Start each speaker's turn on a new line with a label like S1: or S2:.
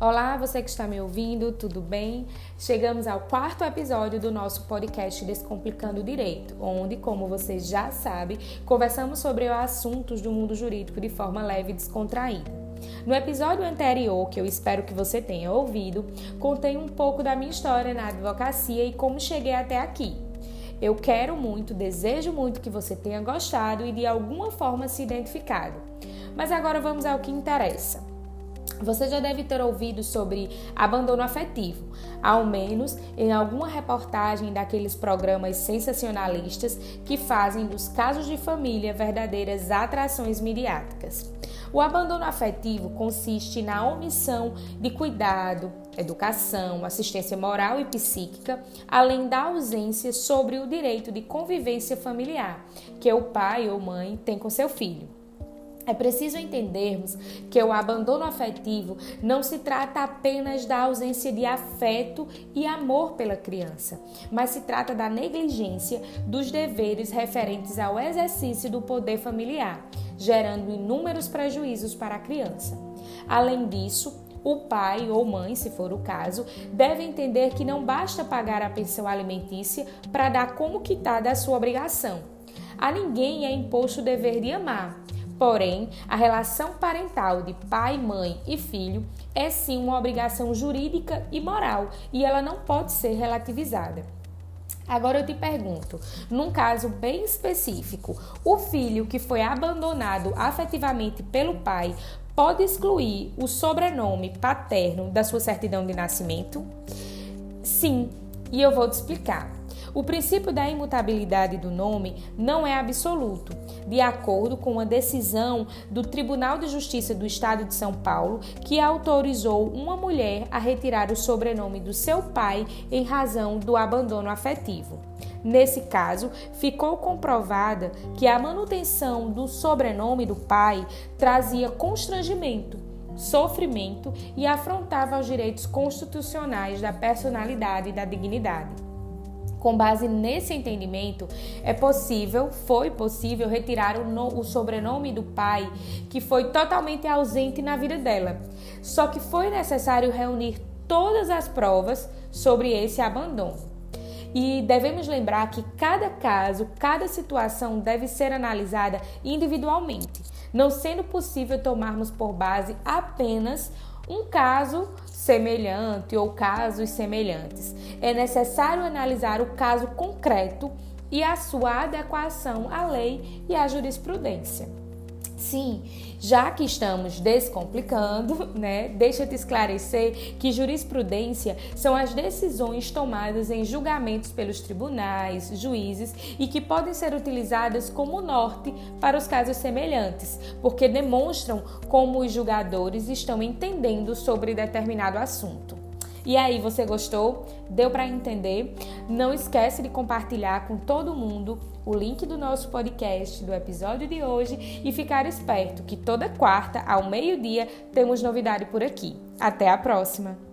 S1: Olá, você que está me ouvindo, tudo bem? Chegamos ao quarto episódio do nosso podcast Descomplicando o Direito, onde, como você já sabe, conversamos sobre assuntos do mundo jurídico de forma leve e descontraída. No episódio anterior, que eu espero que você tenha ouvido, contei um pouco da minha história na advocacia e como cheguei até aqui. Eu quero muito, desejo muito que você tenha gostado e de alguma forma se identificado. Mas agora vamos ao que interessa. Você já deve ter ouvido sobre abandono afetivo, ao menos em alguma reportagem daqueles programas sensacionalistas que fazem dos casos de família verdadeiras atrações midiáticas. O abandono afetivo consiste na omissão de cuidado, educação, assistência moral e psíquica, além da ausência sobre o direito de convivência familiar que o pai ou mãe tem com seu filho. É preciso entendermos que o abandono afetivo não se trata apenas da ausência de afeto e amor pela criança, mas se trata da negligência dos deveres referentes ao exercício do poder familiar, gerando inúmeros prejuízos para a criança. Além disso, o pai ou mãe, se for o caso, deve entender que não basta pagar a pensão alimentícia para dar como quitada a sua obrigação. A ninguém é imposto o dever de amar Porém, a relação parental de pai, mãe e filho é sim uma obrigação jurídica e moral e ela não pode ser relativizada. Agora eu te pergunto, num caso bem específico, o filho que foi abandonado afetivamente pelo pai pode excluir o sobrenome paterno da sua certidão de nascimento? Sim, e eu vou te explicar. O princípio da imutabilidade do nome não é absoluto, de acordo com uma decisão do Tribunal de Justiça do Estado de São Paulo, que autorizou uma mulher a retirar o sobrenome do seu pai em razão do abandono afetivo. Nesse caso, ficou comprovada que a manutenção do sobrenome do pai trazia constrangimento, sofrimento e afrontava os direitos constitucionais da personalidade e da dignidade. Com base nesse entendimento, é possível, foi possível retirar o, no, o, sobrenome do pai, que foi totalmente ausente na vida dela. Só que foi necessário reunir todas as provas sobre esse abandono. E devemos lembrar que cada caso, cada situação deve ser analisada individualmente, não sendo possível tomarmos por base apenas um caso semelhante ou casos semelhantes. É necessário analisar o caso concreto e a sua adequação à lei e à jurisprudência. Sim, já que estamos descomplicando, né, deixa eu te esclarecer que jurisprudência são as decisões tomadas em julgamentos pelos tribunais, juízes e que podem ser utilizadas como norte para os casos semelhantes, porque demonstram como os julgadores estão entendendo sobre determinado assunto. E aí, você gostou? Deu para entender? Não esquece de compartilhar com todo mundo o link do nosso podcast do episódio de hoje e ficar esperto que toda quarta ao meio-dia temos novidade por aqui. Até a próxima.